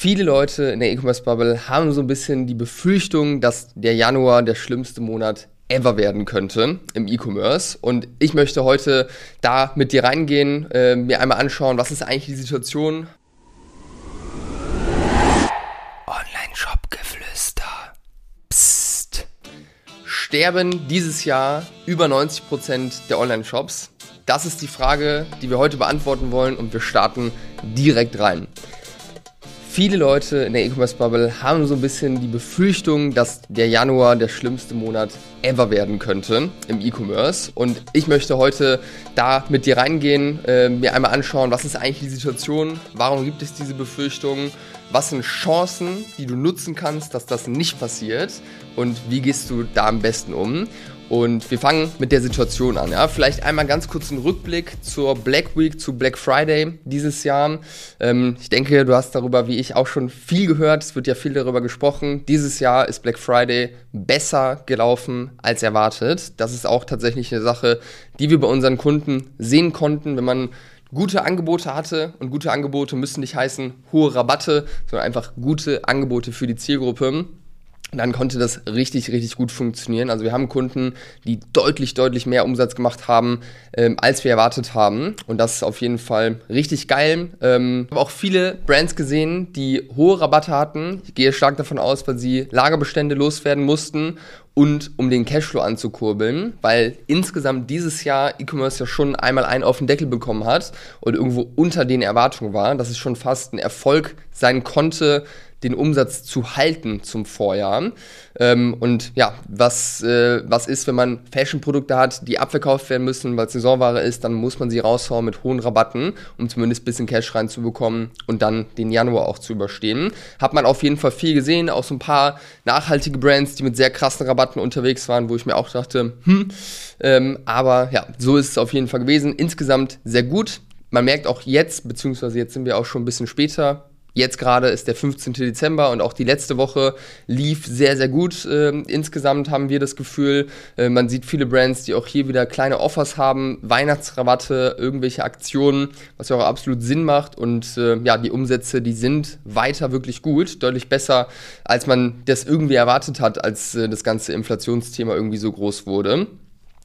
Viele Leute in der E-Commerce-Bubble haben so ein bisschen die Befürchtung, dass der Januar der schlimmste Monat ever werden könnte im E-Commerce. Und ich möchte heute da mit dir reingehen, äh, mir einmal anschauen, was ist eigentlich die Situation. Online-Shop-Geflüster. Psst. Sterben dieses Jahr über 90% der Online-Shops? Das ist die Frage, die wir heute beantworten wollen und wir starten direkt rein. Viele Leute in der E-Commerce-Bubble haben so ein bisschen die Befürchtung, dass der Januar der schlimmste Monat ever werden könnte im E-Commerce. Und ich möchte heute da mit dir reingehen, äh, mir einmal anschauen, was ist eigentlich die Situation, warum gibt es diese Befürchtungen, was sind Chancen, die du nutzen kannst, dass das nicht passiert und wie gehst du da am besten um. Und wir fangen mit der Situation an. Ja? Vielleicht einmal ganz kurz einen Rückblick zur Black Week, zu Black Friday dieses Jahr. Ähm, ich denke, du hast darüber, wie ich, auch schon viel gehört. Es wird ja viel darüber gesprochen. Dieses Jahr ist Black Friday besser gelaufen als erwartet. Das ist auch tatsächlich eine Sache, die wir bei unseren Kunden sehen konnten, wenn man gute Angebote hatte. Und gute Angebote müssen nicht heißen hohe Rabatte, sondern einfach gute Angebote für die Zielgruppe dann konnte das richtig, richtig gut funktionieren. Also wir haben Kunden, die deutlich, deutlich mehr Umsatz gemacht haben, ähm, als wir erwartet haben. Und das ist auf jeden Fall richtig geil. Ähm, ich habe auch viele Brands gesehen, die hohe Rabatte hatten. Ich gehe stark davon aus, weil sie Lagerbestände loswerden mussten und um den Cashflow anzukurbeln, weil insgesamt dieses Jahr E-Commerce ja schon einmal einen auf den Deckel bekommen hat und irgendwo unter den Erwartungen war, dass es schon fast ein Erfolg sein konnte, den Umsatz zu halten zum Vorjahr. Ähm, und ja, was, äh, was ist, wenn man Fashion-Produkte hat, die abverkauft werden müssen, weil es Saisonware ist, dann muss man sie raushauen mit hohen Rabatten, um zumindest ein bisschen Cash reinzubekommen und dann den Januar auch zu überstehen. Hat man auf jeden Fall viel gesehen, auch so ein paar nachhaltige Brands, die mit sehr krassen Rabatten unterwegs waren, wo ich mir auch dachte, hm, ähm, aber ja, so ist es auf jeden Fall gewesen. Insgesamt sehr gut. Man merkt auch jetzt, beziehungsweise jetzt sind wir auch schon ein bisschen später, Jetzt gerade ist der 15. Dezember und auch die letzte Woche lief sehr, sehr gut. Äh, insgesamt haben wir das Gefühl, äh, man sieht viele Brands, die auch hier wieder kleine Offers haben, Weihnachtsrabatte, irgendwelche Aktionen, was ja auch absolut Sinn macht. Und äh, ja, die Umsätze, die sind weiter wirklich gut, deutlich besser, als man das irgendwie erwartet hat, als äh, das ganze Inflationsthema irgendwie so groß wurde.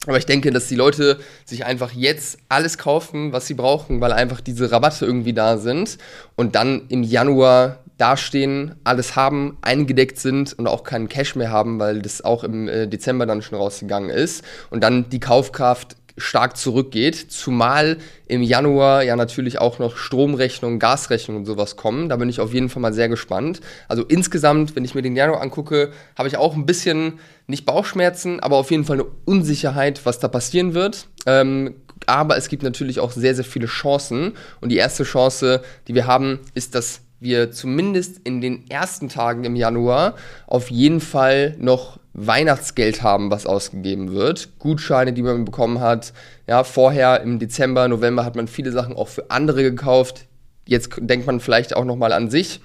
Aber ich denke, dass die Leute sich einfach jetzt alles kaufen, was sie brauchen, weil einfach diese Rabatte irgendwie da sind und dann im Januar dastehen, alles haben, eingedeckt sind und auch keinen Cash mehr haben, weil das auch im äh, Dezember dann schon rausgegangen ist und dann die Kaufkraft stark zurückgeht, zumal im Januar ja natürlich auch noch Stromrechnung, Gasrechnung und sowas kommen. Da bin ich auf jeden Fall mal sehr gespannt. Also insgesamt, wenn ich mir den Januar angucke, habe ich auch ein bisschen, nicht Bauchschmerzen, aber auf jeden Fall eine Unsicherheit, was da passieren wird. Ähm, aber es gibt natürlich auch sehr, sehr viele Chancen. Und die erste Chance, die wir haben, ist, dass wir zumindest in den ersten Tagen im Januar auf jeden Fall noch Weihnachtsgeld haben, was ausgegeben wird. Gutscheine, die man bekommen hat. Ja, vorher im Dezember, November hat man viele Sachen auch für andere gekauft. Jetzt denkt man vielleicht auch nochmal an sich.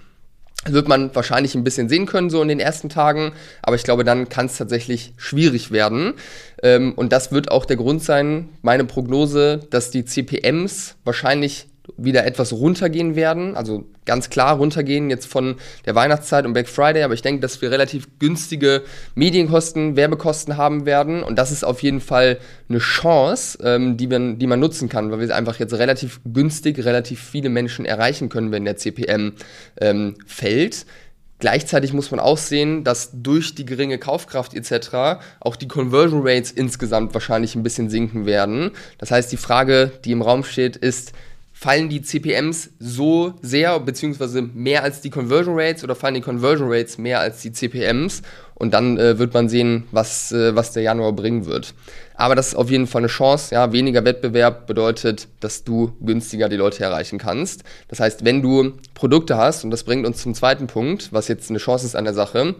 Wird man wahrscheinlich ein bisschen sehen können, so in den ersten Tagen. Aber ich glaube, dann kann es tatsächlich schwierig werden. Ähm, und das wird auch der Grund sein, meine Prognose, dass die CPMs wahrscheinlich wieder etwas runtergehen werden. Also ganz klar runtergehen jetzt von der Weihnachtszeit und Black Friday. Aber ich denke, dass wir relativ günstige Medienkosten, Werbekosten haben werden. Und das ist auf jeden Fall eine Chance, ähm, die, man, die man nutzen kann, weil wir einfach jetzt relativ günstig relativ viele Menschen erreichen können, wenn der CPM ähm, fällt. Gleichzeitig muss man auch sehen, dass durch die geringe Kaufkraft etc. auch die Conversion Rates insgesamt wahrscheinlich ein bisschen sinken werden. Das heißt, die Frage, die im Raum steht, ist, fallen die CPMs so sehr, beziehungsweise mehr als die Conversion Rates oder fallen die Conversion Rates mehr als die CPMs? Und dann äh, wird man sehen, was, äh, was der Januar bringen wird. Aber das ist auf jeden Fall eine Chance. Ja, weniger Wettbewerb bedeutet, dass du günstiger die Leute erreichen kannst. Das heißt, wenn du Produkte hast, und das bringt uns zum zweiten Punkt, was jetzt eine Chance ist an der Sache,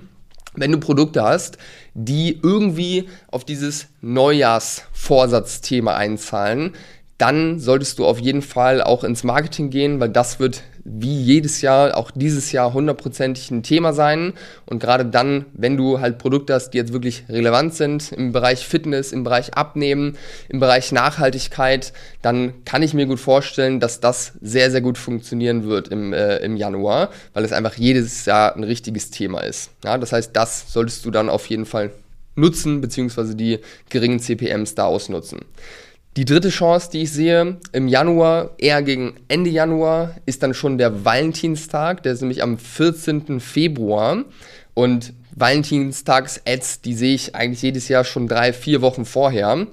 wenn du Produkte hast, die irgendwie auf dieses Neujahrsvorsatzthema einzahlen, dann solltest du auf jeden Fall auch ins Marketing gehen, weil das wird wie jedes Jahr, auch dieses Jahr hundertprozentig ein Thema sein. Und gerade dann, wenn du halt Produkte hast, die jetzt wirklich relevant sind im Bereich Fitness, im Bereich Abnehmen, im Bereich Nachhaltigkeit, dann kann ich mir gut vorstellen, dass das sehr, sehr gut funktionieren wird im, äh, im Januar, weil es einfach jedes Jahr ein richtiges Thema ist. Ja, das heißt, das solltest du dann auf jeden Fall nutzen, beziehungsweise die geringen CPMs da ausnutzen. Die dritte Chance, die ich sehe, im Januar, eher gegen Ende Januar, ist dann schon der Valentinstag. Der ist nämlich am 14. Februar. Und Valentinstags-Ads, die sehe ich eigentlich jedes Jahr schon drei, vier Wochen vorher.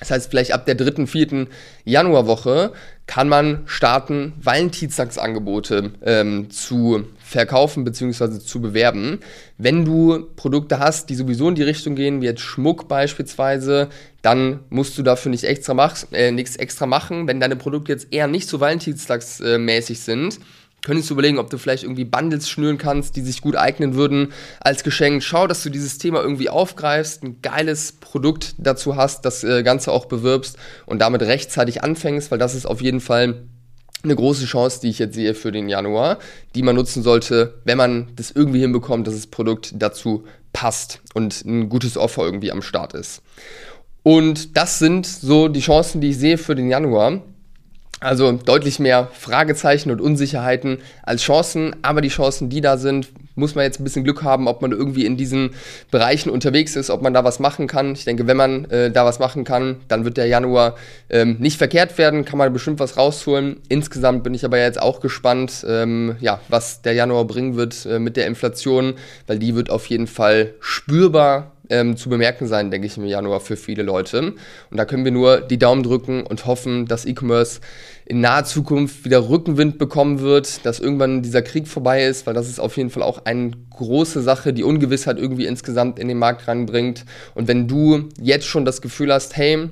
Das heißt, vielleicht ab der dritten, vierten Januarwoche kann man starten, Valentinstagsangebote ähm, zu verkaufen bzw. zu bewerben. Wenn du Produkte hast, die sowieso in die Richtung gehen, wie jetzt Schmuck beispielsweise, dann musst du dafür nicht extra mach, äh, nichts extra machen. Wenn deine Produkte jetzt eher nicht so valentinstagsmäßig sind, könntest du überlegen, ob du vielleicht irgendwie Bundles schnüren kannst, die sich gut eignen würden als Geschenk. Schau, dass du dieses Thema irgendwie aufgreifst, ein geiles Produkt dazu hast, das äh, Ganze auch bewirbst und damit rechtzeitig anfängst, weil das ist auf jeden Fall eine große Chance, die ich jetzt sehe für den Januar, die man nutzen sollte, wenn man das irgendwie hinbekommt, dass das Produkt dazu passt und ein gutes Offer irgendwie am Start ist. Und das sind so die Chancen, die ich sehe für den Januar. Also deutlich mehr Fragezeichen und Unsicherheiten als Chancen, aber die Chancen, die da sind, muss man jetzt ein bisschen Glück haben, ob man irgendwie in diesen Bereichen unterwegs ist, ob man da was machen kann. Ich denke, wenn man äh, da was machen kann, dann wird der Januar ähm, nicht verkehrt werden, kann man bestimmt was rausholen. Insgesamt bin ich aber jetzt auch gespannt, ähm, ja, was der Januar bringen wird äh, mit der Inflation, weil die wird auf jeden Fall spürbar ähm, zu bemerken sein, denke ich, im Januar für viele Leute. Und da können wir nur die Daumen drücken und hoffen, dass E-Commerce in naher Zukunft wieder Rückenwind bekommen wird, dass irgendwann dieser Krieg vorbei ist, weil das ist auf jeden Fall auch eine große Sache, die Ungewissheit irgendwie insgesamt in den Markt reinbringt. Und wenn du jetzt schon das Gefühl hast, hey,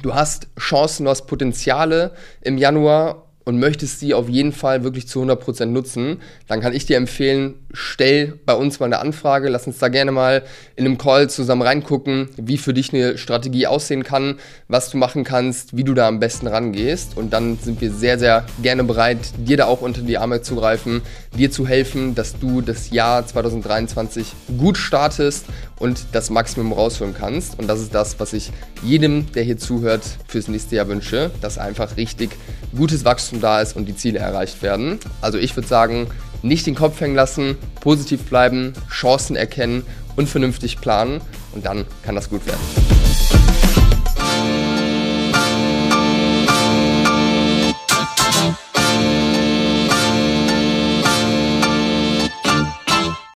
du hast Chancen, du hast Potenziale im Januar und möchtest sie auf jeden Fall wirklich zu 100% nutzen, dann kann ich dir empfehlen, stell bei uns mal eine Anfrage, lass uns da gerne mal in einem Call zusammen reingucken, wie für dich eine Strategie aussehen kann, was du machen kannst, wie du da am besten rangehst. Und dann sind wir sehr, sehr gerne bereit, dir da auch unter die Arme zu greifen, dir zu helfen, dass du das Jahr 2023 gut startest und das Maximum rausholen kannst. Und das ist das, was ich jedem, der hier zuhört, fürs nächste Jahr wünsche, dass einfach richtig gutes Wachstum da ist und die Ziele erreicht werden. Also ich würde sagen, nicht den Kopf hängen lassen, positiv bleiben, Chancen erkennen und vernünftig planen und dann kann das gut werden.